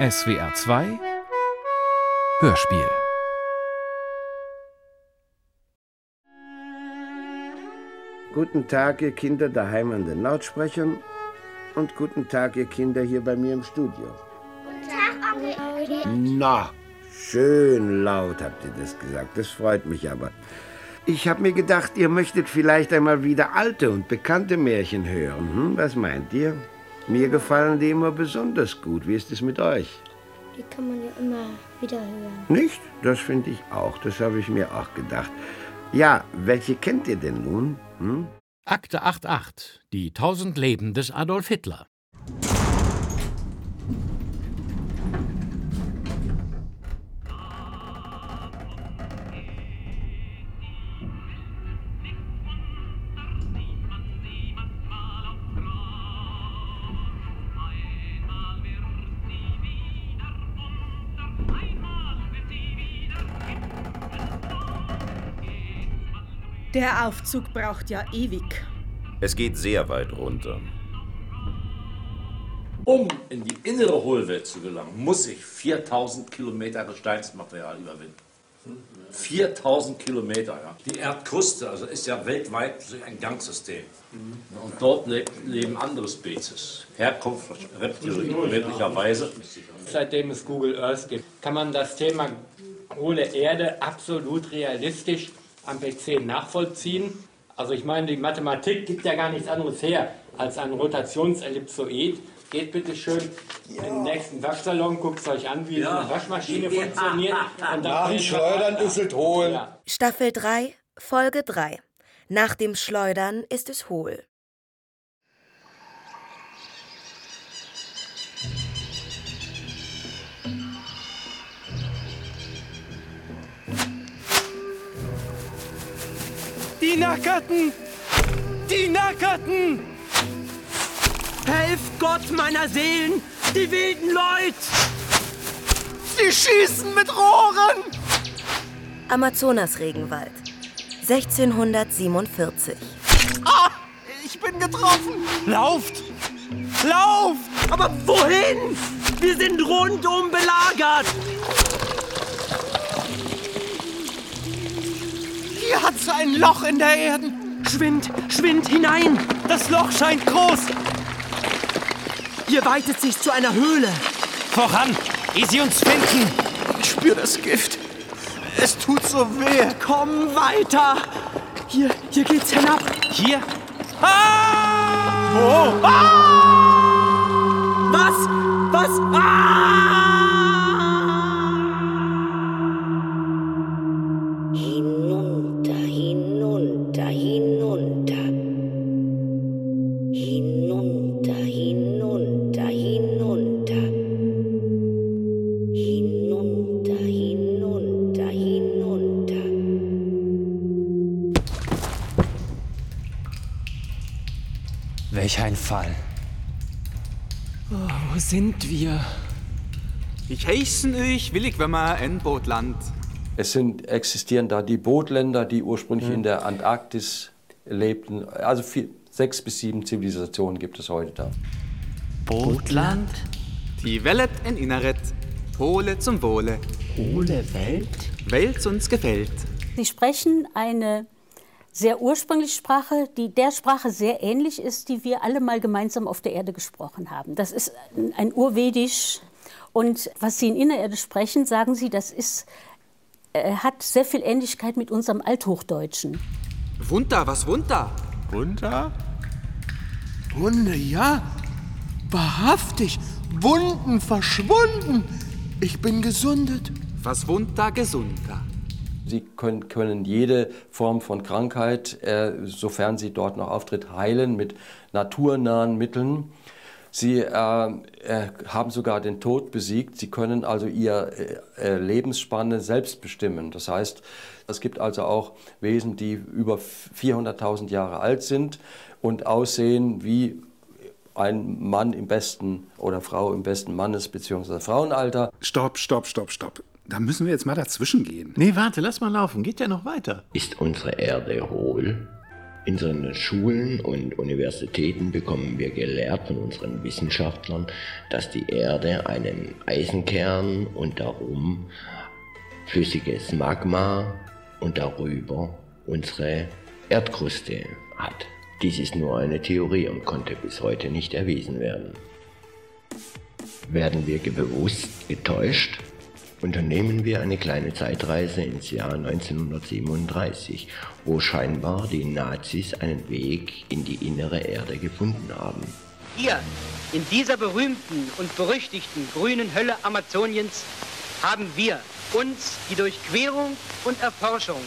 SWR 2 Hörspiel Guten Tag, ihr Kinder daheim an den Lautsprechern und guten Tag, ihr Kinder hier bei mir im Studio. Guten Tag, Onkel Na, schön laut habt ihr das gesagt. Das freut mich aber. Ich habe mir gedacht, ihr möchtet vielleicht einmal wieder alte und bekannte Märchen hören. Hm? Was meint ihr? Mir gefallen die immer besonders gut. Wie ist es mit euch? Die kann man ja immer wieder hören. Nicht? Das finde ich auch. Das habe ich mir auch gedacht. Ja, welche kennt ihr denn nun? Hm? Akte 88. Die tausend Leben des Adolf Hitler. Der Aufzug braucht ja ewig. Es geht sehr weit runter. Um in die innere Hohlwelt zu gelangen, muss ich 4000 Kilometer Gesteinsmaterial überwinden. 4000 Kilometer, ja. Die Erdkruste, also ist ja weltweit ein Gangsystem. Und dort le leben andere Spezies. Herkunft Reptilien möglicherweise. Seitdem es Google Earth gibt, kann man das Thema hohle Erde absolut realistisch am PC nachvollziehen. Also ich meine, die Mathematik gibt ja gar nichts anderes her als ein Rotationsellipsoid. Geht bitte schön in den nächsten Waschsalon, guckt es euch an, wie Ja. eine Waschmaschine funktioniert. Und Nach Schleudern ist es hohl. Ja. Staffel 3, Folge 3. Nach dem Schleudern ist es hohl. Die Nackerten! Die Nackerten! Helft Gott meiner Seelen, die wilden Leute! Sie schießen mit Rohren! Amazonasregenwald. 1647. Ah, ich bin getroffen! Lauft! Lauft! Aber wohin? Wir sind rundum belagert! Hier hat's ein Loch in der Erde. Schwind, schwind hinein! Das Loch scheint groß! Hier weitet sich zu einer Höhle. Voran, ehe sie uns finden! Ich spüre das Gift. Es tut so weh. Komm weiter! Hier, hier geht's hinab. Hier? Ah! Wo? Ah! Was? Was? Ah! Fall. Oh, wo sind wir? Ich heißen euch willig, wenn man ein Bootland. Es sind, existieren da die Bootländer, die ursprünglich in der Antarktis lebten. Also vier, sechs bis sieben Zivilisationen gibt es heute da. Bootland? Die Wellet en Inneret. Hohle zum Wohle. Hohle Welt? Welt uns gefällt. Sie sprechen eine sehr ursprüngliche Sprache, die der Sprache sehr ähnlich ist, die wir alle mal gemeinsam auf der Erde gesprochen haben. Das ist ein Urvedisch. Und was Sie in Innererde sprechen, sagen Sie, das ist, äh, hat sehr viel Ähnlichkeit mit unserem Althochdeutschen. Wunder, was Wunder? Wunder? Wunde, ja. Wahrhaftig. Wunden verschwunden. Ich bin gesundet. Was Wunder, gesunder. Sie können, können jede Form von Krankheit, äh, sofern sie dort noch auftritt, heilen mit naturnahen Mitteln. Sie äh, äh, haben sogar den Tod besiegt. Sie können also ihre äh, Lebensspanne selbst bestimmen. Das heißt, es gibt also auch Wesen, die über 400.000 Jahre alt sind und aussehen wie ein Mann im besten oder Frau im besten Mannes- bzw. Frauenalter. Stopp, stopp, stopp, stopp. Da müssen wir jetzt mal dazwischen gehen. Nee, warte, lass mal laufen. Geht ja noch weiter. Ist unsere Erde hohl? In unseren Schulen und Universitäten bekommen wir gelehrt von unseren Wissenschaftlern, dass die Erde einen Eisenkern und darum flüssiges Magma und darüber unsere Erdkruste hat. Dies ist nur eine Theorie und konnte bis heute nicht erwiesen werden. Werden wir bewusst getäuscht? Unternehmen wir eine kleine Zeitreise ins Jahr 1937, wo scheinbar die Nazis einen Weg in die innere Erde gefunden haben. Hier, in dieser berühmten und berüchtigten grünen Hölle Amazoniens, haben wir uns die Durchquerung und Erforschung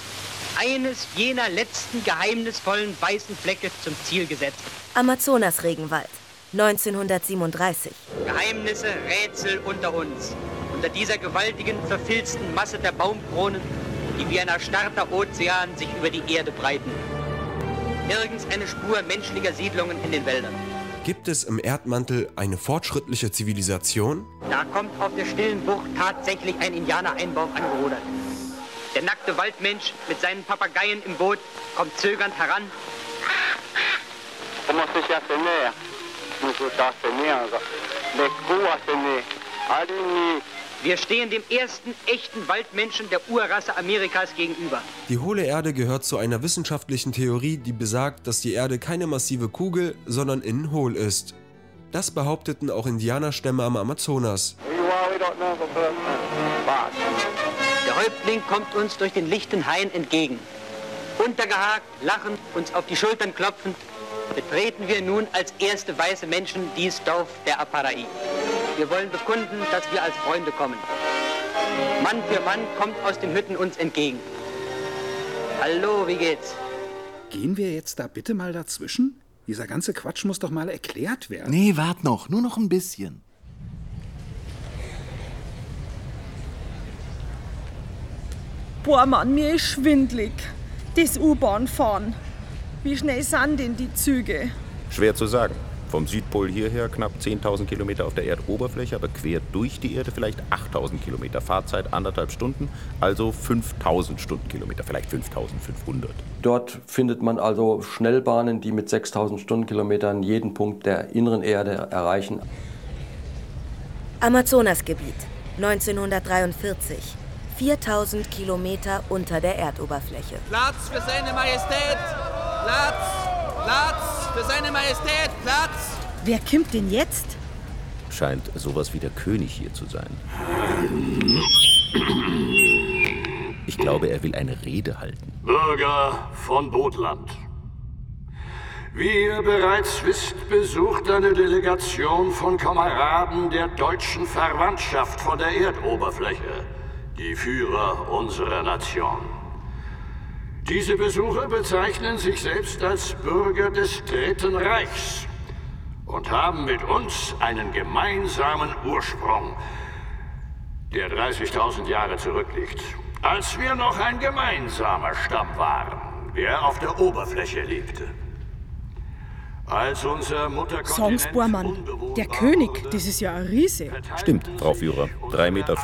eines jener letzten geheimnisvollen weißen Flecke zum Ziel gesetzt. Amazonas-Regenwald, 1937. Geheimnisse, Rätsel unter uns. Unter dieser gewaltigen, verfilzten Masse der Baumkronen, die wie ein erstarrter Ozean sich über die Erde breiten. Nirgends eine Spur menschlicher Siedlungen in den Wäldern. Gibt es im Erdmantel eine fortschrittliche Zivilisation? Da kommt auf der stillen Bucht tatsächlich ein Indianereinbaum angerudert. Der nackte Waldmensch mit seinen Papageien im Boot kommt zögernd heran. Wir stehen dem ersten echten Waldmenschen der Urrasse Amerikas gegenüber. Die hohle Erde gehört zu einer wissenschaftlichen Theorie, die besagt, dass die Erde keine massive Kugel, sondern innen hohl ist. Das behaupteten auch Indianerstämme am Amazonas. Der Häuptling kommt uns durch den lichten Hain entgegen. Untergehakt, lachend, uns auf die Schultern klopfend, betreten wir nun als erste weiße Menschen dies Dorf der Aparai. Wir wollen bekunden, dass wir als Freunde kommen. Mann für Mann kommt aus den Hütten uns entgegen. Hallo, wie geht's? Gehen wir jetzt da bitte mal dazwischen? Dieser ganze Quatsch muss doch mal erklärt werden. Nee, wart noch, nur noch ein bisschen. Boah, Mann, mir ist schwindlig. Das U-Bahn fahren. Wie schnell sind denn die Züge? Schwer zu sagen. Vom Südpol hierher knapp 10.000 Kilometer auf der Erdoberfläche, aber quer durch die Erde vielleicht 8.000 Kilometer. Fahrzeit anderthalb Stunden, also 5.000 Stundenkilometer, vielleicht 5.500. Dort findet man also Schnellbahnen, die mit 6000 Stundenkilometern jeden Punkt der inneren Erde erreichen. Amazonasgebiet, 1943. 4000 Kilometer unter der Erdoberfläche. Platz für seine Majestät! Platz! Platz für seine Majestät! Platz! Wer kommt denn jetzt? Scheint sowas wie der König hier zu sein. Ich glaube, er will eine Rede halten. Bürger von Botland. Wie ihr bereits wisst, besucht eine Delegation von Kameraden der deutschen Verwandtschaft von der Erdoberfläche die Führer unserer Nation. Diese Besucher bezeichnen sich selbst als Bürger des Dritten Reichs und haben mit uns einen gemeinsamen Ursprung, der 30.000 Jahre zurückliegt, als wir noch ein gemeinsamer Stamm waren, der auf der Oberfläche lebte. Als unser Songs Bormann, der König, das ist ja ein Riese. Stimmt, Frau Führer. 3,50 Meter.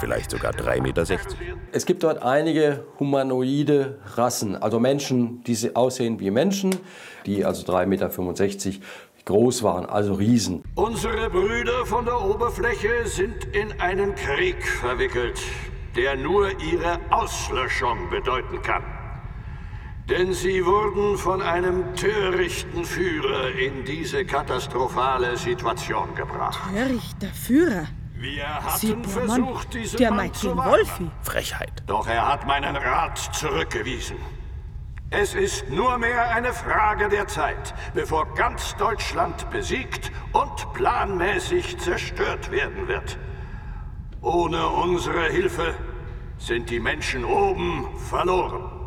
Vielleicht sogar 3,60 Meter. Es gibt dort einige humanoide Rassen, also Menschen, die aussehen wie Menschen, die also 3,65 Meter groß waren, also Riesen. Unsere Brüder von der Oberfläche sind in einen Krieg verwickelt, der nur ihre Auslöschung bedeuten kann. Denn sie wurden von einem törichten Führer in diese katastrophale Situation gebracht. Törichter Führer? Wir hatten Sie, versucht, diesen der Mann zu. Wolfi. Frechheit. Doch er hat meinen Rat zurückgewiesen. Es ist nur mehr eine Frage der Zeit, bevor ganz Deutschland besiegt und planmäßig zerstört werden wird. Ohne unsere Hilfe sind die Menschen oben verloren.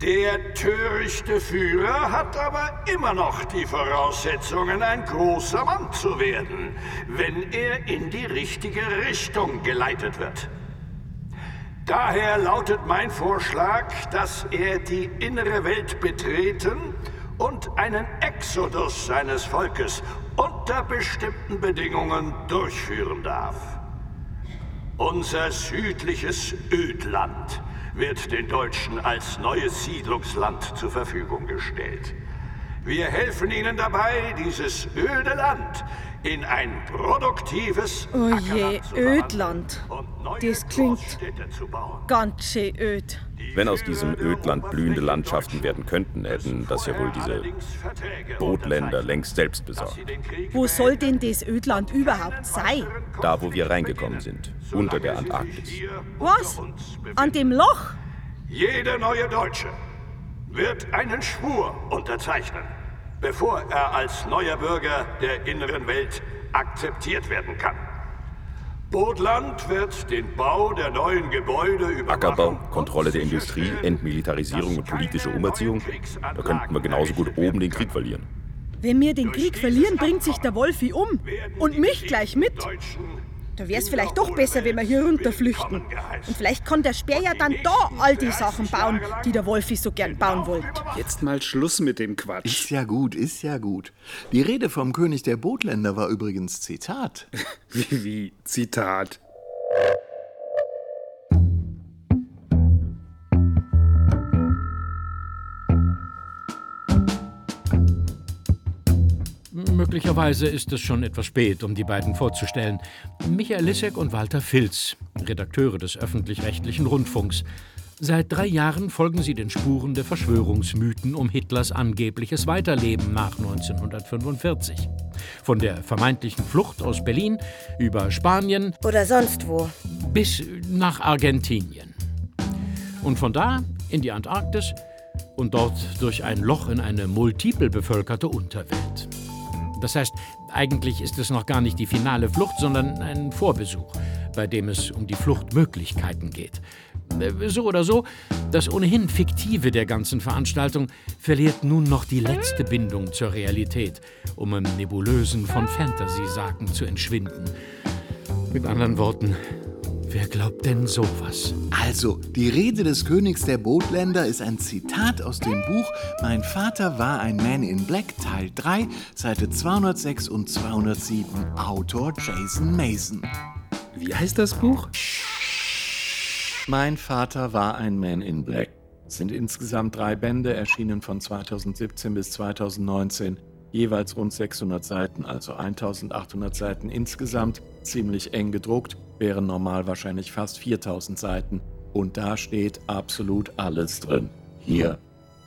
Der törichte Führer hat aber immer noch die Voraussetzungen, ein großer Mann zu werden, wenn er in die richtige Richtung geleitet wird. Daher lautet mein Vorschlag, dass er die innere Welt betreten und einen Exodus seines Volkes unter bestimmten Bedingungen durchführen darf. Unser südliches Ödland wird den Deutschen als neues Siedlungsland zur Verfügung gestellt. Wir helfen ihnen dabei, dieses öde Land in ein produktives Oh je, Ödland. Das klingt ganz schön öd. Wenn aus diesem Ödland blühende Landschaften werden könnten, hätten das ja wohl diese Bootländer längst selbst besorgt. Wo soll denn das Ödland überhaupt sein? Da, wo wir reingekommen sind, unter der Antarktis. Was? An dem Loch? Jeder neue Deutsche wird einen Schwur unterzeichnen, bevor er als neuer Bürger der inneren Welt akzeptiert werden kann. Bootland wird den Bau der neuen Gebäude über Ackerbau, Kontrolle der Industrie, Entmilitarisierung und politische Umerziehung. Da könnten wir genauso gut oben den Krieg verlieren. Wenn wir den Krieg verlieren, bringt sich der Wolfi um. Und mich gleich mit. Da wär's vielleicht doch besser, wenn wir hier runter flüchten. Und vielleicht kann der Speer ja dann da all die Sachen bauen, die der Wolfi so gern bauen wollte. Jetzt mal Schluss mit dem Quatsch. Ist ja gut, ist ja gut. Die Rede vom König der Bootländer war übrigens Zitat. Wie, wie, Zitat. Möglicherweise ist es schon etwas spät, um die beiden vorzustellen. Michael Lissek und Walter Filz, Redakteure des öffentlich-rechtlichen Rundfunks. Seit drei Jahren folgen sie den Spuren der Verschwörungsmythen um Hitlers angebliches Weiterleben nach 1945. Von der vermeintlichen Flucht aus Berlin über Spanien Oder sonst wo. bis nach Argentinien. Und von da in die Antarktis und dort durch ein Loch in eine multiple bevölkerte Unterwelt. Das heißt, eigentlich ist es noch gar nicht die finale Flucht, sondern ein Vorbesuch, bei dem es um die Fluchtmöglichkeiten geht. Äh, So oder so, das ohnehin Fiktive der ganzen Veranstaltung verliert nun noch die letzte Bindung zur Realität, um im Nebulösen von Fantasy-Sagen zu entschwinden. Mit anderen Worten, wer glaubt denn sowas? Also, die Rede des Königs der Bootländer ist ein Zitat aus dem Buch Mein Vater war ein Man in Black, Teil 3, Seite 206 und 207, Autor Jason Mason. Wie heißt das Buch? Mein Vater war ein Man in Black. Es sind insgesamt drei Bände, erschienen von 2017 bis 2019. Jeweils rund 600 Seiten, also 1800 Seiten insgesamt. Ziemlich eng gedruckt, wären normal wahrscheinlich fast 4000 Seiten. Und da steht absolut alles drin. Hier.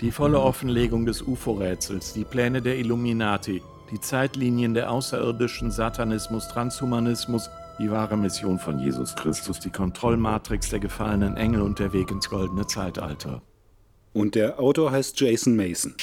Die volle Offenlegung des UFO-Rätsels, die Pläne der Illuminati, die Zeitlinien der außerirdischen Satanismus, Transhumanismus, die wahre Mission von Jesus Christus, die Kontrollmatrix der gefallenen Engel und der Weg ins goldene Zeitalter. Und der Autor heißt Jason Mason.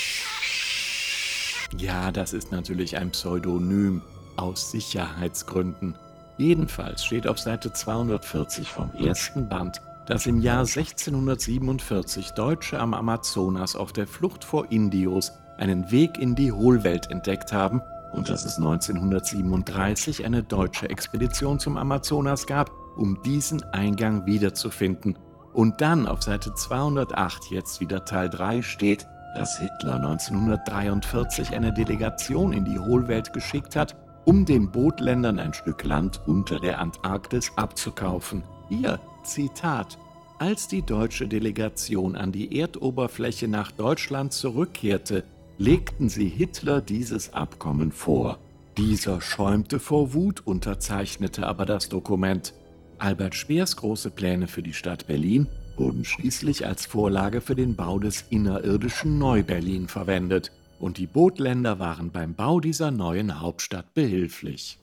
Ja, das ist natürlich ein Pseudonym aus Sicherheitsgründen. Jedenfalls steht auf Seite 240 vom ersten Band, dass im Jahr 1647 Deutsche am Amazonas auf der Flucht vor Indios einen Weg in die Hohlwelt entdeckt haben und dass es 1937 eine deutsche Expedition zum Amazonas gab, um diesen Eingang wiederzufinden. Und dann auf Seite 208, jetzt wieder Teil 3, steht, dass Hitler 1943 eine Delegation in die Hohlwelt geschickt hat, um den Bootländern ein Stück Land unter der Antarktis abzukaufen. Hier, Zitat. Als die deutsche Delegation an die Erdoberfläche nach Deutschland zurückkehrte, legten sie Hitler dieses Abkommen vor. Dieser schäumte vor Wut, unterzeichnete aber das Dokument. Albert Speers große Pläne für die Stadt Berlin wurden schließlich als Vorlage für den Bau des innerirdischen Neu-Berlin verwendet und die Bootländer waren beim Bau dieser neuen Hauptstadt behilflich.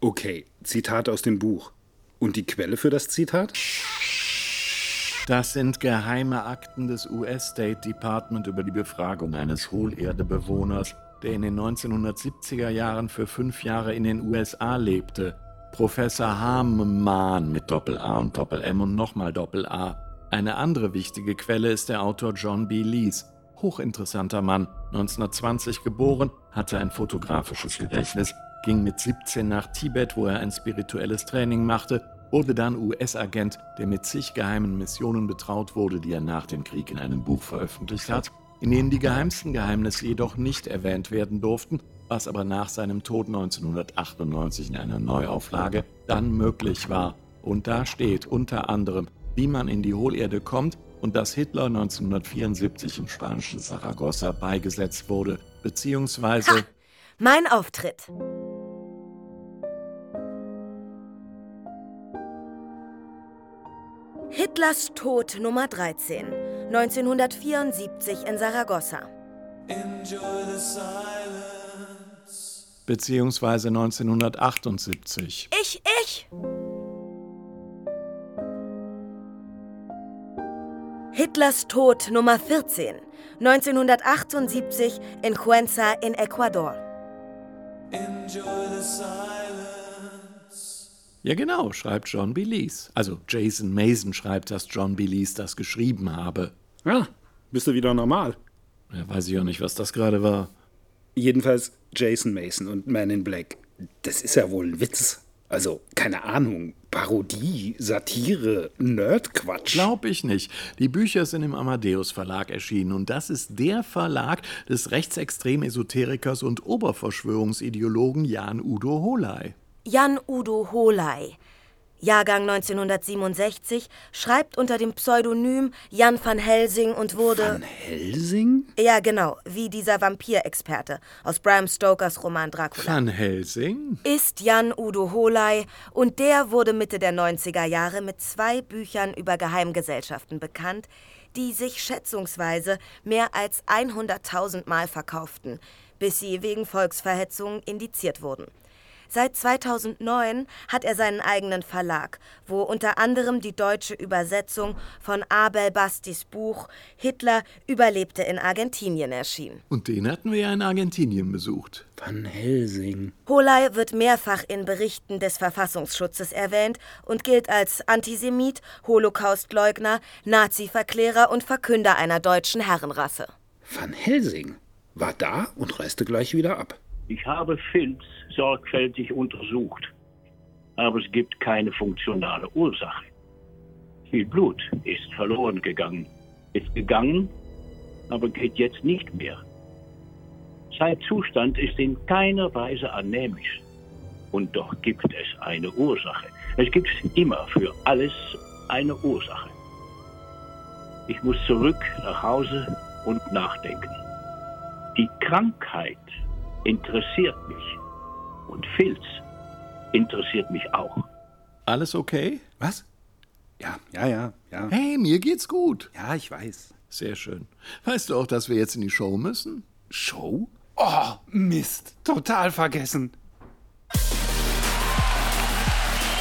Okay, Zitat aus dem Buch. Und die Quelle für das Zitat? Das sind geheime Akten des US State Department über die Befragung eines Hohlerdebewohners, der in den 1970er Jahren für fünf Jahre in den USA lebte. Professor Hamann mit Doppel-A und Doppel-M und nochmal Doppel-A. Eine andere wichtige Quelle ist der Autor John B. Lees. Hochinteressanter Mann, 1920 geboren, hatte ein fotografisches Gedächtnis, ging mit 17 nach Tibet, wo er ein spirituelles Training machte, wurde dann US-Agent, der mit zig geheimen Missionen betraut wurde, die er nach dem Krieg in einem Buch veröffentlicht hat, in denen die geheimsten Geheimnisse jedoch nicht erwähnt werden durften, was aber nach seinem Tod 1998 in einer Neuauflage dann möglich war. Und da steht unter anderem, wie man in die Hohlerde kommt und dass Hitler 1974 im spanischen Saragossa beigesetzt wurde, beziehungsweise... Mein Auftritt. Hitlers Tod Nummer 13, 1974 in Saragossa. beziehungsweise 1978. Ich, ich! Hitlers Tod Nummer 14, 1978 in Cuenca in Ecuador. Ja, genau, schreibt John Belize. Also Jason Mason schreibt, dass John Belize das geschrieben habe. Ja, bist du wieder normal. Ja, weiß ich auch nicht, was das gerade war. Jedenfalls Jason Mason und Man in Black. Das ist ja wohl ein Witz. Also, keine Ahnung. Parodie, Satire, Nerdquatsch. Glaub ich nicht. Die Bücher sind im Amadeus Verlag erschienen und das ist der Verlag des Rechtsextrem-Esoterikers und Oberverschwörungsideologen Jan Udo Holey. Jan Udo Holey, Jahrgang 1967, schreibt unter dem Pseudonym Jan van Helsing und wurde. Van Helsing? Ja, genau, wie dieser Vampirexperte aus Bram Stokers Roman Dracula. Van Helsing? Ist Jan Udo Holey und der wurde Mitte der 90er Jahre mit zwei Büchern über Geheimgesellschaften bekannt, die sich schätzungsweise mehr als 100.000 Mal verkauften, bis sie wegen Volksverhetzung indiziert wurden. Seit 2009 hat er seinen eigenen Verlag, wo unter anderem die deutsche Übersetzung von Abel Bastis Buch Hitler überlebte in Argentinien erschien. Und den hatten wir ja in Argentinien besucht. Van Helsing. Holey wird mehrfach in Berichten des Verfassungsschutzes erwähnt und gilt als Antisemit, Holocaustleugner, Nazi-Verklärer und Verkünder einer deutschen Herrenrasse. Van Helsing war da und reiste gleich wieder ab. Ich habe Filz sorgfältig untersucht, aber es gibt keine funktionale Ursache. Viel Blut ist verloren gegangen, ist gegangen, aber geht jetzt nicht mehr. Sein Zustand ist in keiner Weise anämisch. Und doch gibt es eine Ursache. Es gibt immer für alles eine Ursache. Ich muss zurück nach Hause und nachdenken. Die Krankheit interessiert mich. Und Filz interessiert mich auch. Alles okay? Was? Ja, ja, ja, ja. Hey, mir geht's gut. Ja, ich weiß. Sehr schön. Weißt du auch, dass wir jetzt in die Show müssen? Show? Oh, Mist. Total vergessen.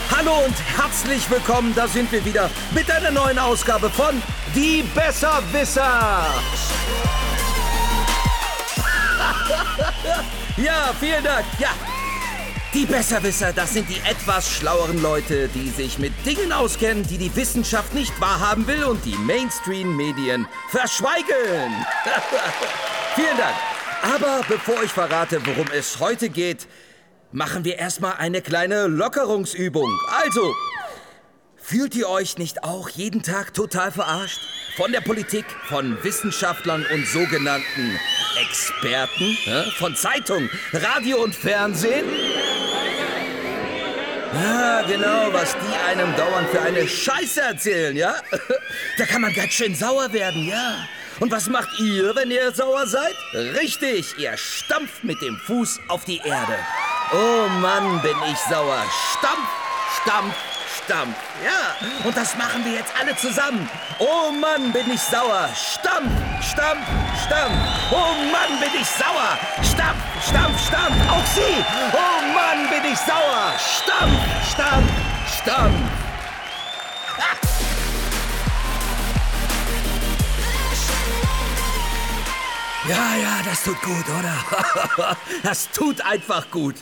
Hallo und herzlich willkommen, da sind wir wieder mit einer neuen Ausgabe von Die Besserwisser. ja, vielen Dank. Ja. Die Besserwisser, das sind die etwas schlaueren Leute, die sich mit Dingen auskennen, die die Wissenschaft nicht wahrhaben will und die Mainstream-Medien verschweigen. vielen Dank. Aber bevor ich verrate, worum es heute geht, machen wir erstmal eine kleine Lockerungsübung. Also, fühlt ihr euch nicht auch jeden Tag total verarscht? Von der Politik, von Wissenschaftlern und sogenannten Experten, von Zeitung, Radio und Fernsehen? Ja, genau, was die einem dauernd für eine Scheiße erzählen, ja? Da kann man ganz schön sauer werden, ja. Und was macht ihr, wenn ihr sauer seid? Richtig, ihr stampft mit dem Fuß auf die Erde. Oh Mann, bin ich sauer. Stampf, stampf, stampf. Ja, und das machen wir jetzt alle zusammen. Oh Mann, bin ich sauer. Stampf, stampf, stampf. Oh Mann, bin ich sauer. Stampf, stampf, stampf. Auch Sie. Oh Mann, bin ich sauer. Stampf, stampf, stampf. Ja, ja, das tut gut, oder? das tut einfach gut.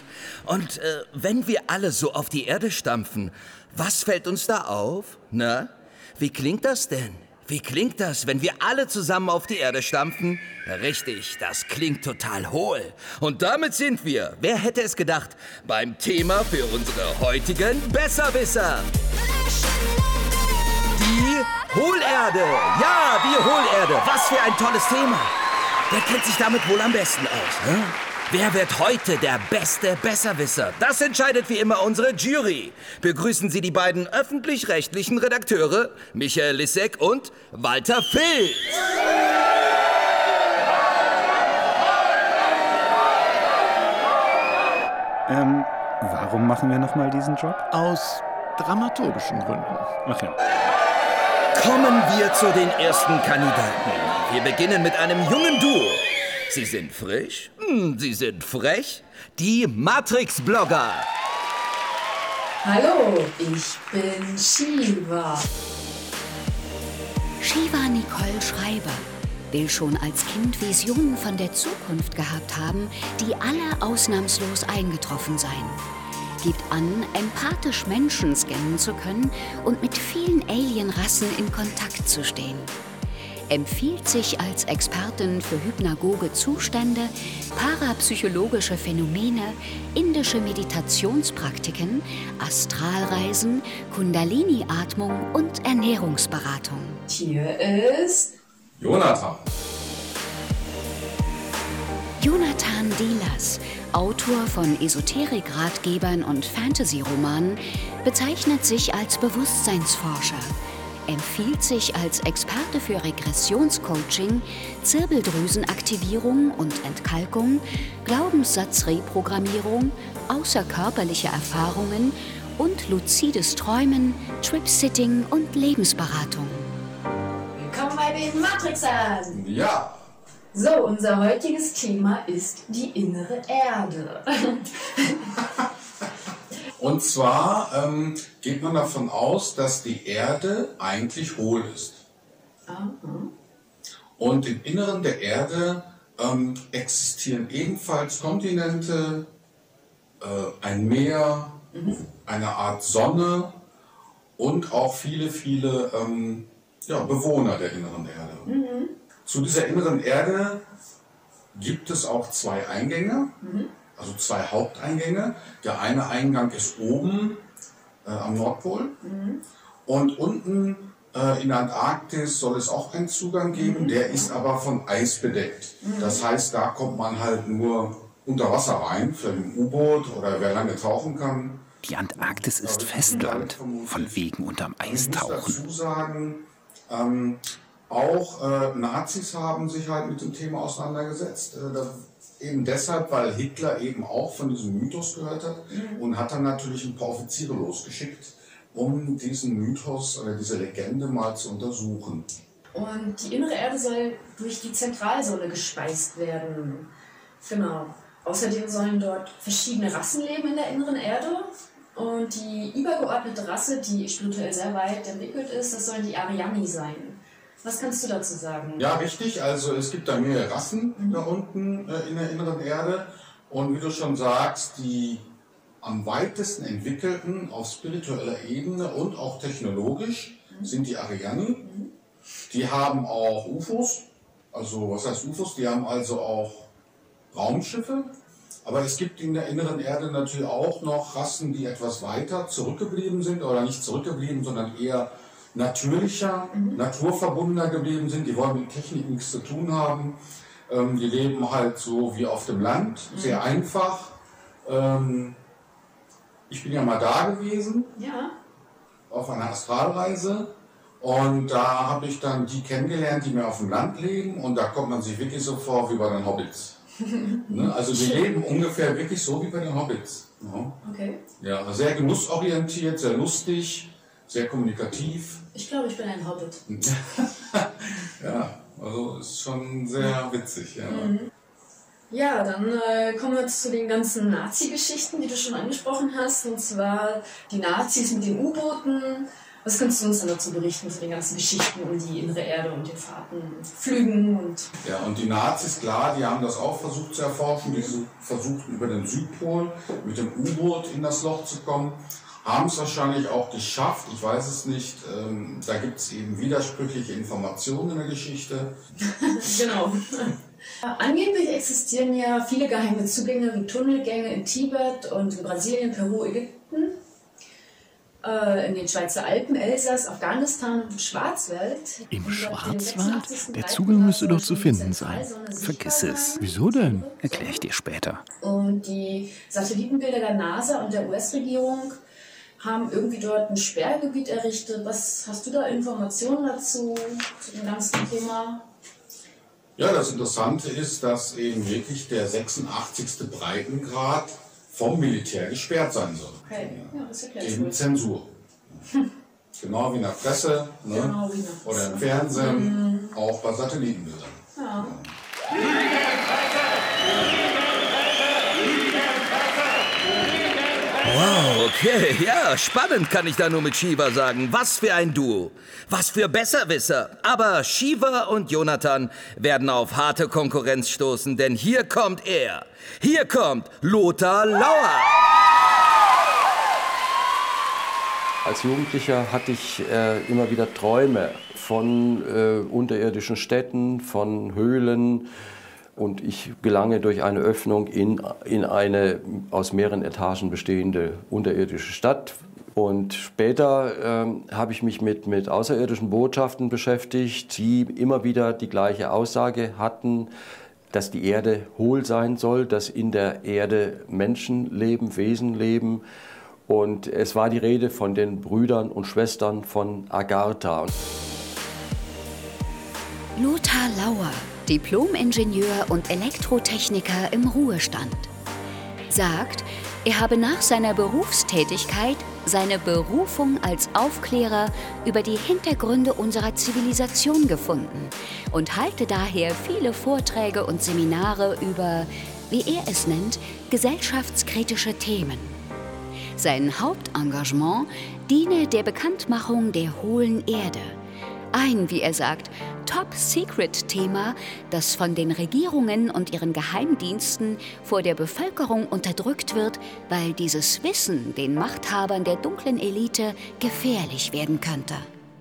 Und äh, wenn wir alle so auf die Erde stampfen, was fällt uns da auf? Na, wie klingt das denn? Wie klingt das, wenn wir alle zusammen auf die Erde stampfen? Richtig, das klingt total hohl. Und damit sind wir, wer hätte es gedacht, beim Thema für unsere heutigen Besserwisser. Die Hohlerde. Ja, die Hohlerde. Was für ein tolles Thema. Wer kennt sich damit wohl am besten aus? Hä? Wer wird heute der beste Besserwisser? Das entscheidet wie immer unsere Jury. Begrüßen Sie die beiden öffentlich-rechtlichen Redakteure, Michael Lissek und Walter Filz. Ähm, warum machen wir nochmal diesen Job? Aus dramaturgischen Gründen. Ach ja. Kommen wir zu den ersten Kandidaten. Wir beginnen mit einem jungen Duo. Sie sind frisch, hm, sie sind frech. Die Matrix-Blogger. Hallo, ich bin Shiva. Shiva Nicole Schreiber will schon als Kind Visionen von der Zukunft gehabt haben, die alle ausnahmslos eingetroffen seien. Gibt an, empathisch Menschen scannen zu können und mit vielen Alienrassen in Kontakt zu stehen. Empfiehlt sich als Expertin für hypnagoge Zustände, parapsychologische Phänomene, indische Meditationspraktiken, Astralreisen, Kundalini-Atmung und Ernährungsberatung. Hier ist Jonathan. Jonathan Delas, Autor von Esoterik-Ratgebern und Fantasy-Romanen, bezeichnet sich als Bewusstseinsforscher, empfiehlt sich als Experte für Regressionscoaching, Zirbeldrüsenaktivierung und Entkalkung, Glaubenssatzreprogrammierung, außerkörperliche Erfahrungen und luzides Träumen, Tripsitting und Lebensberatung. Willkommen bei den Matrixern. Ja. So, unser heutiges Thema ist die innere Erde. Und zwar ähm, geht man davon aus, dass die Erde eigentlich hohl ist. Und im Inneren der Erde ähm, existieren ebenfalls Kontinente, äh, ein Meer, eine Art Sonne und auch viele, viele ähm, ja, Bewohner der inneren Erde. Zu dieser inneren Erde gibt es auch zwei Eingänge, also zwei Haupteingänge. Der eine Eingang ist oben äh, am Nordpol und unten äh, in der Antarktis soll es auch einen Zugang geben, der ist aber von Eis bedeckt. Das heißt, da kommt man halt nur unter Wasser rein, mit dem U-Boot oder wer lange tauchen kann. Die Antarktis ist Festland, von wegen unterm Eis Ich muss tauchen. dazu sagen, ähm, auch äh, Nazis haben sich halt mit dem Thema auseinandergesetzt. Äh, eben deshalb, weil Hitler eben auch von diesem Mythos gehört hat und hat dann natürlich ein paar Offiziere losgeschickt, um diesen Mythos oder diese Legende mal zu untersuchen. Und die innere Erde soll durch die Zentralsonne gespeist werden. Genau. Außerdem sollen dort verschiedene Rassen leben in der inneren Erde. Und die übergeordnete Rasse, die spirituell sehr weit entwickelt ist, das sollen die Ariani sein. Was kannst du dazu sagen? Ja, richtig. Also es gibt da mehrere Rassen da unten äh, in der inneren Erde. Und wie du schon sagst, die am weitesten entwickelten auf spiritueller Ebene und auch technologisch sind die Ariani. Die haben auch UFOs. Also was heißt UFOs? Die haben also auch Raumschiffe. Aber es gibt in der inneren Erde natürlich auch noch Rassen, die etwas weiter zurückgeblieben sind oder nicht zurückgeblieben, sondern eher natürlicher, naturverbundener geblieben sind. Die wollen mit Technik nichts zu tun haben. Ähm, die leben halt so wie auf dem Land, sehr einfach. Ähm, ich bin ja mal da gewesen Ja. auf einer Astralreise und da habe ich dann die kennengelernt, die mehr auf dem Land leben und da kommt man sich wirklich so vor wie bei den Hobbits. Ne? Also die leben ungefähr wirklich so wie bei den Hobbits. Ja, Okay. ja sehr genussorientiert, sehr lustig, sehr kommunikativ. Ich glaube, ich bin ein Hobbit. Ja, also ist schon sehr witzig. Ja. Mhm. Ja, dann äh, kommen wir zu den ganzen Nazi-Geschichten, die du schon angesprochen hast. Und zwar die Nazis mit den U-Booten. Was kannst du uns dann dazu berichten, zu den ganzen Geschichten um die innere Erde und den Fahrten, Flügen und... Ja, und die Nazis, klar, die haben das auch versucht zu erforschen. Die su- versuchten über den Südpol mit dem U-Boot in das Loch zu kommen. Haben es wahrscheinlich auch geschafft, ich weiß es nicht. Ähm, da gibt es eben widersprüchliche Informationen in der Geschichte. genau. Angeblich existieren ja viele geheime Zugänge wie Tunnelgänge in Tibet und in Brasilien, Peru, Ägypten. äh, in den Schweizer Alpen, Elsass, Afghanistan und Schwarzwald. Im Schwarzwald? Der Zugang müsste doch zu finden sein. Vergiss es. Wieso denn? Erkläre ich dir später. Und die Satellitenbilder der NASA und der US-Regierung haben irgendwie dort ein Sperrgebiet errichtet. Was hast du da Informationen dazu, zu dem ganzen Thema? Ja, das Interessante ist, dass eben wirklich der 86. Breitengrad vom Militär gesperrt sein soll. Okay, ja, das erklärt Eben wohl. Zensur. Genau wie in der Presse ne? Genau wie in der oder im. Fernsehen, auch bei Satellitenbildern. Ja. Wow, okay, ja, spannend kann ich da nur mit Shiva sagen. Was für ein Duo. Was für Besserwisser. Aber Shiva und Jonathan werden auf harte Konkurrenz stoßen, denn hier kommt er. Hier kommt Lothar Lauer. Als Jugendlicher hatte ich äh, immer wieder Träume von äh, unterirdischen Städten, von Höhlen. Und ich gelange durch eine Öffnung in, in eine aus mehreren Etagen bestehende unterirdische Stadt. Und später ähm, habe ich mich mit, mit außerirdischen Botschaften beschäftigt, die immer wieder die gleiche Aussage hatten, dass die Erde hohl sein soll, dass in der Erde Menschen leben, Wesen leben. Und es war die Rede von den Brüdern und Schwestern von Agartha. Lothar Lauer, Diplom-Ingenieur und Elektrotechniker im Ruhestand, sagt, er habe nach seiner Berufstätigkeit seine Berufung als Aufklärer über die Hintergründe unserer Zivilisation gefunden und halte daher viele Vorträge und Seminare über, wie er es nennt, gesellschaftskritische Themen. Sein Hauptengagement diene der Bekanntmachung der hohlen Erde. Ein, wie er sagt, Top-Secret-Thema, das von den Regierungen und ihren Geheimdiensten vor der Bevölkerung unterdrückt wird, weil dieses Wissen den Machthabern der dunklen Elite gefährlich werden könnte.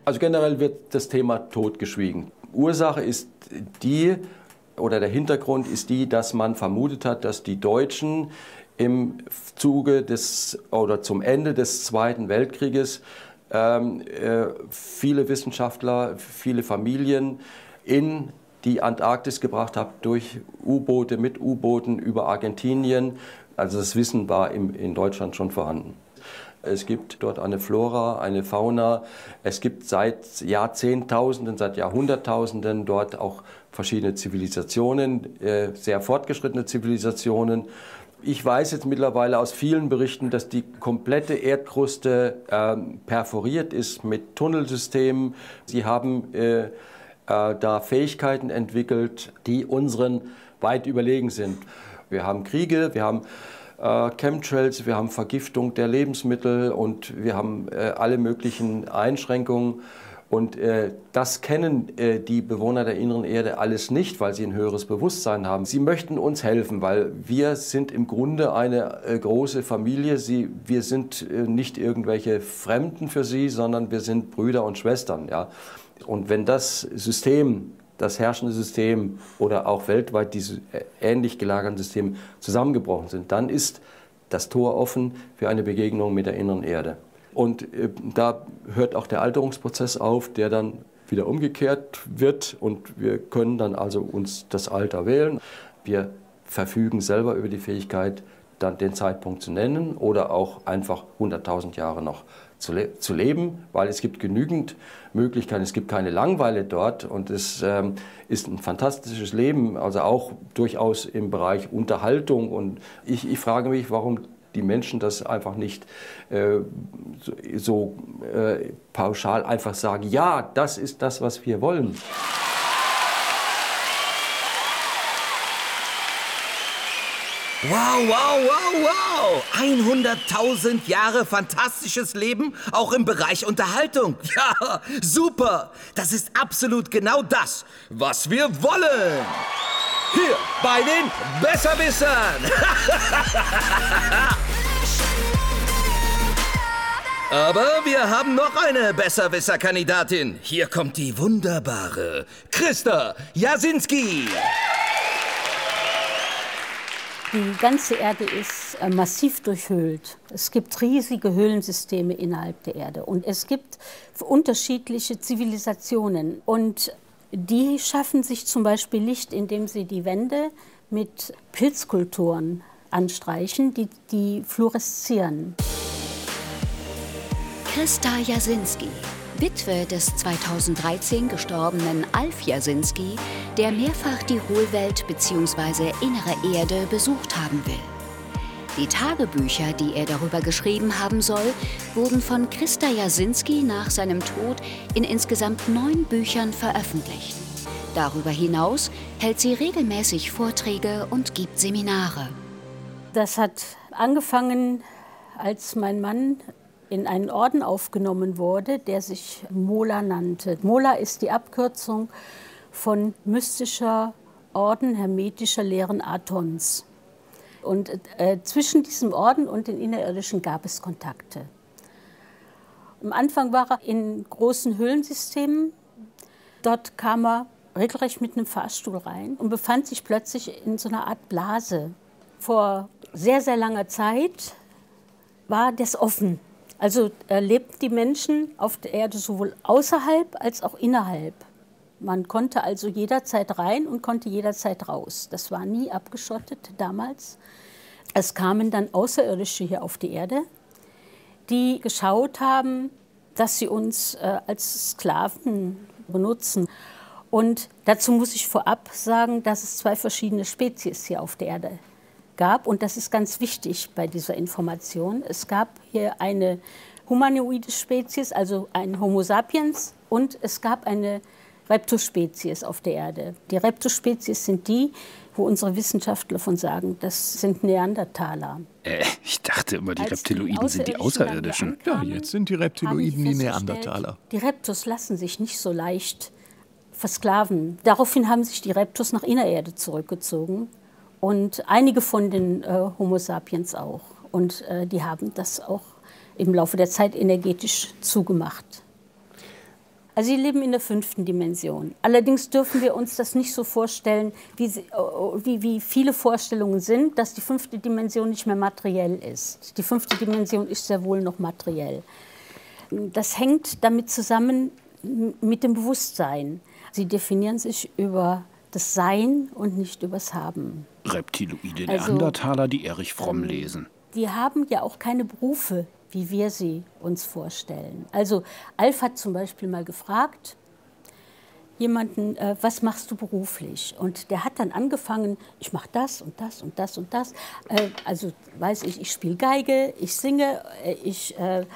Also generell wird das Thema totgeschwiegen. Ursache ist die, oder der Hintergrund ist die, dass man vermutet hat, dass die Deutschen im Zuge des oder zum Ende des Zweiten Weltkrieges ähm, äh, viele Wissenschaftler, viele Familien in die Antarktis gebracht haben durch U-Boote, mit U-Booten über Argentinien. Also das Wissen war im, in Deutschland schon vorhanden. Es gibt dort eine Flora, eine Fauna. Es gibt seit Jahrzehntausenden, seit Jahrhunderttausenden dort auch verschiedene Zivilisationen, äh, sehr fortgeschrittene Zivilisationen. Ich weiß jetzt mittlerweile aus vielen Berichten, dass die komplette Erdkruste ähm, perforiert ist mit Tunnelsystemen. Sie haben äh, äh, da Fähigkeiten entwickelt, die unseren weit überlegen sind. Wir haben Kriege, wir haben äh, Chemtrails, wir haben Vergiftung der Lebensmittel und wir haben äh, alle möglichen Einschränkungen. Und äh, das kennen äh, die Bewohner der inneren Erde alles nicht, weil sie ein höheres Bewusstsein haben. Sie möchten uns helfen, weil wir sind im Grunde eine äh, große Familie. Sie, wir sind äh, nicht irgendwelche Fremden für sie, sondern wir sind Brüder und Schwestern. Ja? Und wenn das System, das herrschende System oder auch weltweit diese äh, ähnlich gelagerten Systeme zusammengebrochen sind, dann ist das Tor offen für eine Begegnung mit der inneren Erde. Und äh, da hört auch der Alterungsprozess auf, der dann wieder umgekehrt wird. Und wir können dann also uns das Alter wählen. Wir verfügen selber über die Fähigkeit, dann den Zeitpunkt zu nennen oder auch einfach 100.000 Jahre noch zu, le zu, leben, weil es gibt genügend Möglichkeiten, es gibt keine Langeweile dort. Und es ähm, ist ein fantastisches Leben, also auch durchaus im Bereich Unterhaltung. Und ich, ich frage mich, warum die Menschen das einfach nicht äh, so, äh, pauschal einfach sagen, ja, das ist das, was wir wollen. Wow, wow, wow, wow! 100.000 Jahre fantastisches Leben, auch im Bereich Unterhaltung. Ja, super! Das ist absolut genau das, was wir wollen! Hier bei den Besserwissern! Aber wir haben noch eine Besserwisser-Kandidatin. Hier kommt die wunderbare Christa Jasinski. Die ganze Erde ist äh, massiv durchhöhlt. Es gibt riesige Höhlensysteme innerhalb der Erde und es gibt unterschiedliche Zivilisationen und die schaffen sich zum Beispiel Licht, indem sie die Wände mit Pilzkulturen anstreichen, die, die fluoreszieren. Christa Jasinski, Witwe des 2013 gestorbenen Alf Jasinski, der mehrfach die Hohlwelt bzw. innere Erde besucht haben will. Die Tagebücher, die er darüber geschrieben haben soll, wurden von Christa Jasinski nach seinem Tod in insgesamt neun Büchern veröffentlicht. Darüber hinaus hält sie regelmäßig Vorträge und gibt Seminare. Das hat angefangen, als mein Mann in einen Orden aufgenommen wurde, der sich Mola nannte. Mola ist die Abkürzung von mystischer Orden hermetischer Lehren Atons. Und äh, zwischen diesem Orden und den Innerirdischen gab es Kontakte. Am Anfang war er in großen Höhlensystemen. Dort kam er regelrecht mit einem Fahrstuhl rein und befand sich plötzlich in so einer Art Blase. Vor sehr, sehr langer Zeit war das offen. Also lebten die Menschen auf der Erde sowohl außerhalb als auch innerhalb. Man konnte also jederzeit rein und konnte jederzeit raus. Das war nie abgeschottet damals. Es kamen dann Außerirdische hier auf die Erde, die geschaut haben, dass sie uns äh, als Sklaven benutzen. Und dazu muss ich vorab sagen, dass es zwei verschiedene Spezies hier auf der Erde gab. Und das ist ganz wichtig bei dieser Information. Es gab hier eine humanoide Spezies, also ein Homo sapiens, und es gab eine Reptospezies auf der Erde. Die Reptospezies sind die, wo unsere Wissenschaftler von sagen, das sind Neandertaler. Äh, ich dachte immer, die Als Reptiloiden die sind die Außerirdischen. Ja, jetzt sind die Reptiloiden die, die Neandertaler. Die Reptos lassen sich nicht so leicht versklaven. Daraufhin haben sich die Reptos nach Innererde zurückgezogen und einige von den äh, Homo sapiens auch. Und äh, die haben das auch im Laufe der Zeit energetisch zugemacht. Also sie leben in der fünften Dimension. Allerdings dürfen wir uns das nicht so vorstellen, wie, sie, äh, wie, wie, viele Vorstellungen sind, dass die fünfte Dimension nicht mehr materiell ist. Die fünfte Dimension ist sehr wohl noch materiell. Das hängt damit zusammen mit dem Bewusstsein. Sie definieren sich über das Sein und nicht übers Haben. Reptiloide also, Neandertaler, die Erich Fromm ähm, lesen. Die haben ja auch keine Berufe, wie wir sie uns vorstellen. Also Alf hat zum Beispiel mal gefragt, jemanden, äh, was machst du beruflich? Und der hat dann angefangen, ich mache das und das und das und das. Äh, also weiß ich, ich spiele Geige, ich singe, äh, ich, äh,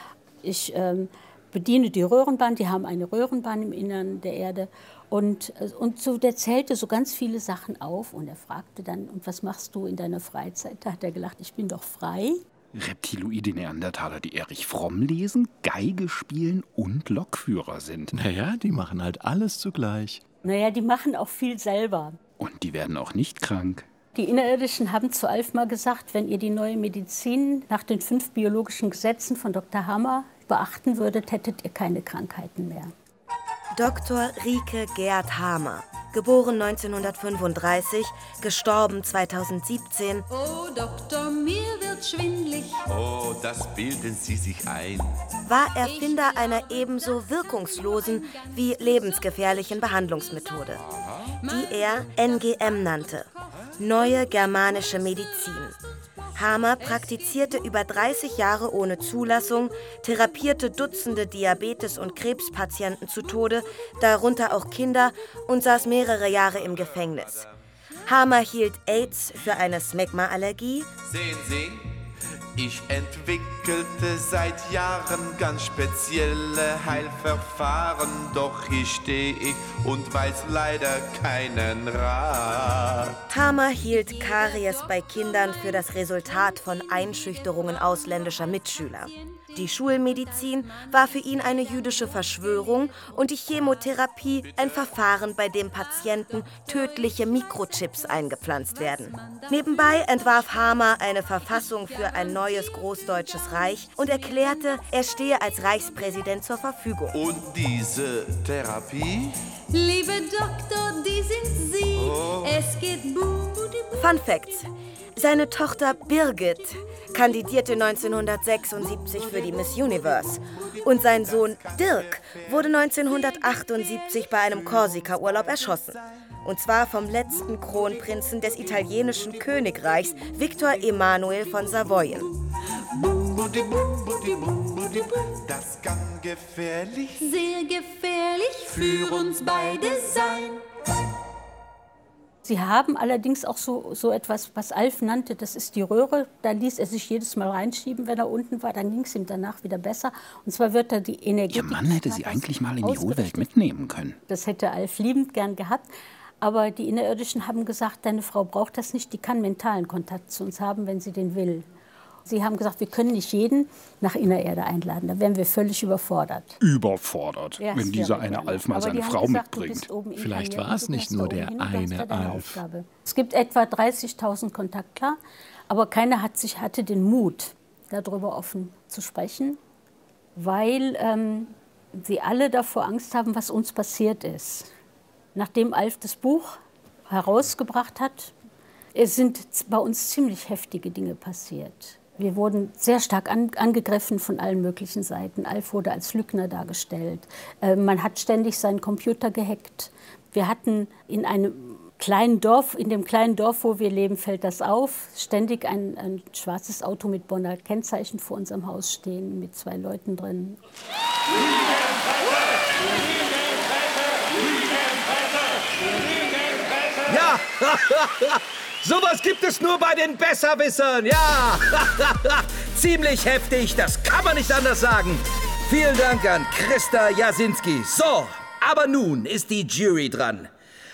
ich ähm, bediene die Röhrenbahn, die haben eine Röhrenbahn im Innern der Erde. Und, äh, und so, der zählte so ganz viele Sachen auf und er fragte dann, und was machst du in deiner Freizeit? Da hat er gelacht, ich bin doch frei. Reptiloide Neandertaler, die Erich Fromm lesen, Geige spielen und Lokführer sind. Naja, die machen halt alles zugleich. Naja, die machen auch viel selber. Und die werden auch nicht krank. Die Innerirdischen haben zu Alf mal gesagt, wenn ihr die neue Medizin nach den fünf biologischen Gesetzen von Dr. Hammer beachten würdet, hättet ihr keine Krankheiten mehr. Dr. Rike Gerd Hamer, geboren 1935, gestorben 2017. Oh, Doktor, mir wird schwindlig. Oh, das bilden Sie sich ein. War Erfinder einer ebenso wirkungslosen wie lebensgefährlichen Behandlungsmethode, die er NGM nannte. Neue germanische Medizin. Hamer praktizierte über 30 Jahre ohne Zulassung, therapierte Dutzende Diabetes- und Krebspatienten zu Tode, darunter auch Kinder, und saß mehrere Jahre im Gefängnis. Hamer hielt AIDS für eine Smegma-Allergie. Sehen Sie, ich entwickelte seit Jahren ganz spezielle Heilverfahren, doch hier stehe ich und weiß leider keinen Rat. Hamer hielt Karies bei Kindern für das Resultat von Einschüchterungen ausländischer Mitschüler. Die Schulmedizin war für ihn eine jüdische Verschwörung und die Chemotherapie ein Verfahren, bei dem Patienten tödliche Mikrochips eingepflanzt werden. Nebenbei entwarf Hamer eine Verfassung für ein neues Großdeutsches Reich und erklärte, er stehe als Reichspräsident zur Verfügung. Und diese Therapie? Liebe Doktor, die sind Sie. Oh. Es geht gut. Fun Facts. Seine Tochter Birgit kandidierte 1976 für die Miss Universe. Und sein Sohn Dirk wurde 1978 bei einem Korsika-Urlaub erschossen. Und zwar vom letzten Kronprinzen des italienischen Königreichs, Viktor Emanuel von Savoyen. Das kann gefährlich Sehr gefährlich für uns beide sein. Sie haben allerdings auch so, so etwas, was Alf nannte, das ist die Röhre. Da ließ er sich jedes Mal reinschieben, wenn er unten war. Dann ging es ihm danach wieder besser. Und zwar wird er die Energie. Ihr Mann hätte sie eigentlich mal in die Hohlwelt mitnehmen können. Das hätte Alf liebend gern gehabt. Aber die Innerirdischen haben gesagt, deine Frau braucht das nicht, die kann mentalen Kontakt zu uns haben, wenn sie den will. Sie haben gesagt, wir können nicht jeden nach Innererde einladen. Da wären wir völlig überfordert. Überfordert, Ja, wenn dieser eine. Alf mal seine Frau gesagt, mitbringt. Vielleicht war es nicht nur der hin, eine Alf. Es gibt etwa 30.000 Kontaktler, aber keiner hat sich, hatte den Mut, darüber offen zu sprechen, weil ähm, sie alle davor Angst haben, was uns passiert ist. Nachdem Alf das Buch herausgebracht hat, es sind bei uns ziemlich heftige Dinge passiert. Wir wurden sehr stark an, angegriffen von allen möglichen Seiten. Alf wurde als Lügner dargestellt. Äh, man hat ständig seinen Computer gehackt. Wir hatten in einem kleinen Dorf, in dem kleinen Dorf, wo wir leben, fällt das auf, ständig ein, ein schwarzes Auto mit Bonner Kennzeichen vor unserem Haus stehen, mit zwei Leuten drin. Ja, sowas gibt es nur bei den Besserwissern, ja. Ziemlich heftig, das kann man nicht anders sagen. Vielen Dank an Christa Jasinski. So, aber nun ist die Jury dran.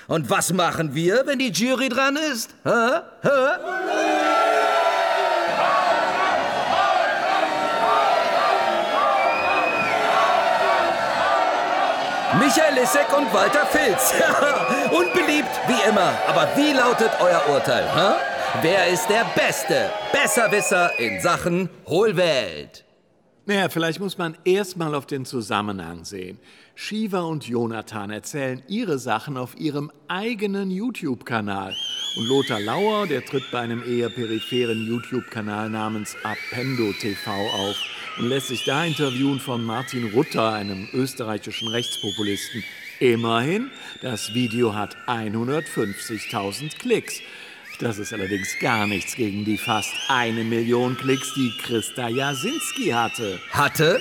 Und was machen wir, wenn die Jury dran ist? Hä? Hä? Michael Lissek und Walter Filz. Unbeliebt wie immer. Aber wie lautet euer Urteil? Hä? Wer ist der beste Besserwisser in Sachen Hohlwelt? Naja, vielleicht muss man erst mal auf den Zusammenhang sehen. Shiva und Jonathan erzählen ihre Sachen auf ihrem eigenen YouTube-Kanal. Und Lothar Lauer, der tritt bei einem eher peripheren YouTube-Kanal namens Appendo TV auf und lässt sich da interviewen von Martin Rutter, einem österreichischen Rechtspopulisten. Immerhin, das Video hat 150.000 Klicks. Das ist allerdings gar nichts gegen die fast eine Million Klicks, die Christa Jasinski hatte. Hatte?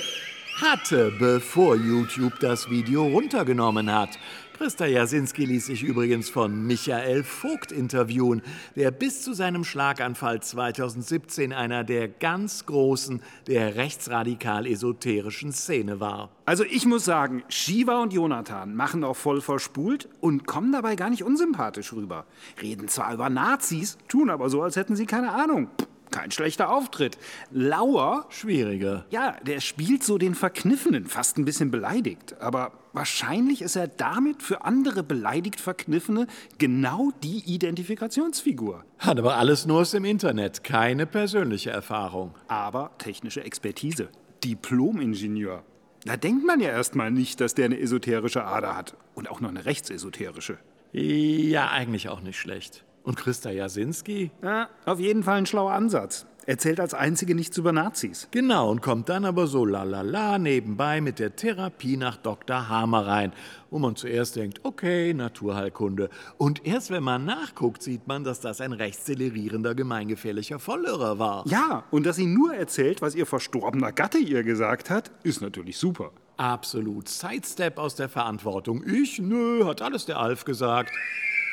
Hatte, bevor YouTube das Video runtergenommen hat. Christa Jasinski ließ sich übrigens von Michael Vogt interviewen, der bis zu seinem Schlaganfall 2017 einer der ganz Großen der rechtsradikal-esoterischen Szene war. Also ich muss sagen, Shiva und Jonathan machen auch voll verspult und kommen dabei gar nicht unsympathisch rüber. Reden zwar über Nazis, tun aber so, als hätten sie keine Ahnung. Kein schlechter Auftritt. Lauer, Schwieriger. ja, der spielt so den Verkniffenen, fast ein bisschen beleidigt. Aber wahrscheinlich ist er damit für andere beleidigt Verkniffene genau die Identifikationsfigur. Hat aber alles nur aus dem Internet, keine persönliche Erfahrung. Aber technische Expertise. Diplom-Ingenieur. Da denkt man ja erstmal nicht, dass der eine esoterische Ader hat. Und auch noch eine rechtsesoterische. Ja, eigentlich auch nicht schlecht. Und Christa Jasinski? Ja, auf jeden Fall ein schlauer Ansatz. Erzählt als einzige nichts über Nazis. Genau, und kommt dann aber so lalala nebenbei mit der Therapie nach Dr. Hamer rein, wo man zuerst denkt, okay, Naturheilkunde. Und erst wenn man nachguckt, sieht man, dass das ein rechtszelerierender, gemeingefährlicher Vollirrer war. Ja, und dass sie nur erzählt, was ihr verstorbener Gatte ihr gesagt hat, ist natürlich super. Absolut. Sidestep aus der Verantwortung. Ich? Nö, hat alles der Alf gesagt.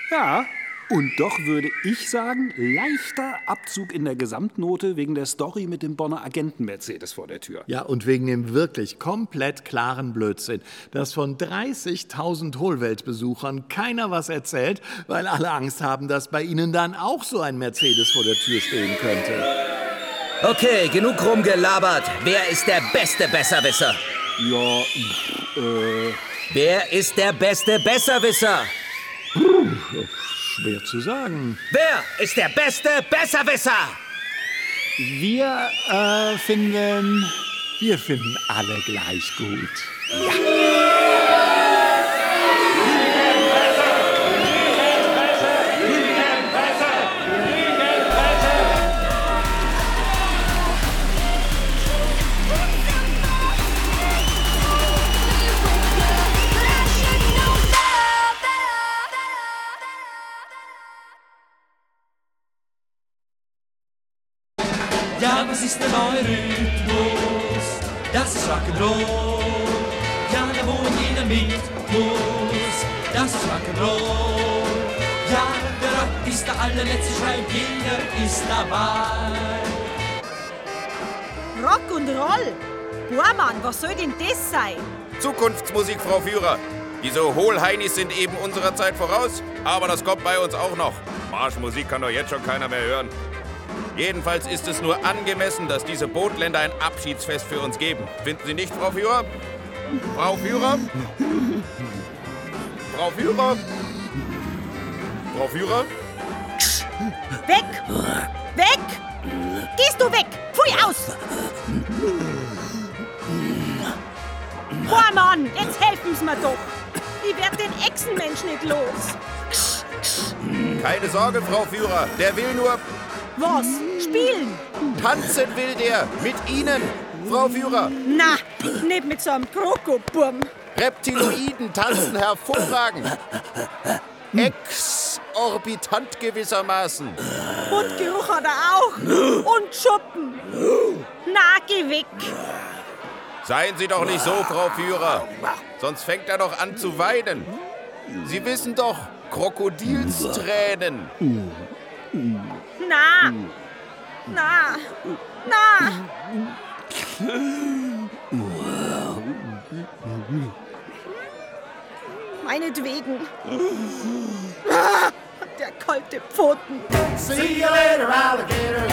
Ja, und doch würde ich sagen, leichter Abzug in der Gesamtnote wegen der Story mit dem Bonner Agenten-Mercedes vor der Tür. Ja, und wegen dem wirklich komplett klaren Blödsinn, dass von 30.000 Hohlweltbesuchern keiner was erzählt, weil alle Angst haben, dass bei ihnen dann auch so ein Mercedes vor der Tür stehen könnte. Okay, genug rumgelabert. Wer ist der beste Besserwisser? Ja, äh. Wer ist der beste Besserwisser? Schwer zu sagen. Wer ist der beste Besserwisser? Wir äh, finden. Wir finden alle gleich gut. Rock'n'Roll. Boah, was soll denn das sein? Zukunftsmusik, Frau Führer. Diese Hohlheinis sind eben unserer Zeit voraus, aber das kommt bei uns auch noch. Marschmusik kann doch jetzt schon keiner mehr hören. Jedenfalls ist es nur angemessen, dass diese Bootländer ein Abschiedsfest für uns geben. Finden Sie nicht, Frau Führer? Frau Führer? Frau Führer? Frau Führer? Weg! Weg! Gehst du weg! Pfui aus! Boah, Mann, jetzt helfen Sie mir doch! Ich werd den Echsenmensch nicht los! Keine Sorge, Frau Führer. Der will nur Was? Spielen? tanzen, will der. Mit Ihnen, Frau Führer. Na, nicht mit so einem Krokoburm. Reptiloiden tanzen hervorragend. Exorbitant gewissermaßen. Mundgeruch hat er auch. Und Schuppen. Na, geh weg. Seien Sie doch nicht so, Frau Führer. Sonst fängt er doch an zu weinen. Sie wissen doch, Krokodilstränen. Na. Na. Na. Meinetwegen. Ah, Der kalte Pfoten. See you later, alligator.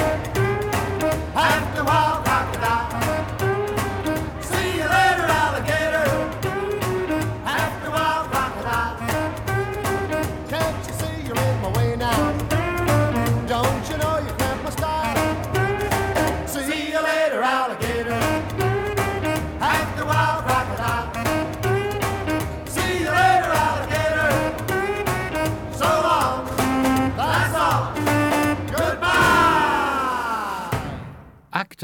After a while, crocodile.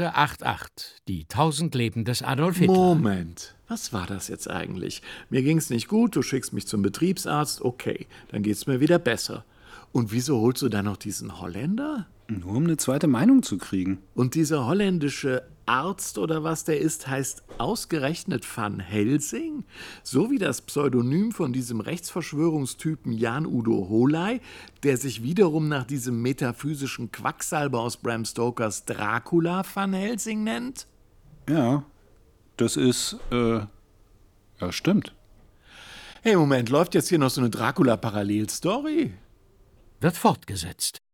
8.8, die tausend Leben des Adolf Hitler. Moment, was war das jetzt eigentlich? Mir ging's nicht gut, du schickst mich zum Betriebsarzt, okay, dann geht's mir wieder besser. Und wieso holst du dann noch diesen Holländer? Nur um eine zweite Meinung zu kriegen. Und dieser holländische Arzt oder was der ist, heißt ausgerechnet Van Helsing? So wie das Pseudonym von diesem Rechtsverschwörungstypen Jan-Udo Holey, der sich wiederum nach diesem metaphysischen Quacksalber aus Bram Stokers Dracula Van Helsing nennt? Ja, das ist, äh, ja, stimmt. Hey, Moment, läuft jetzt hier noch so eine Dracula-Parallelstory? Wird fortgesetzt.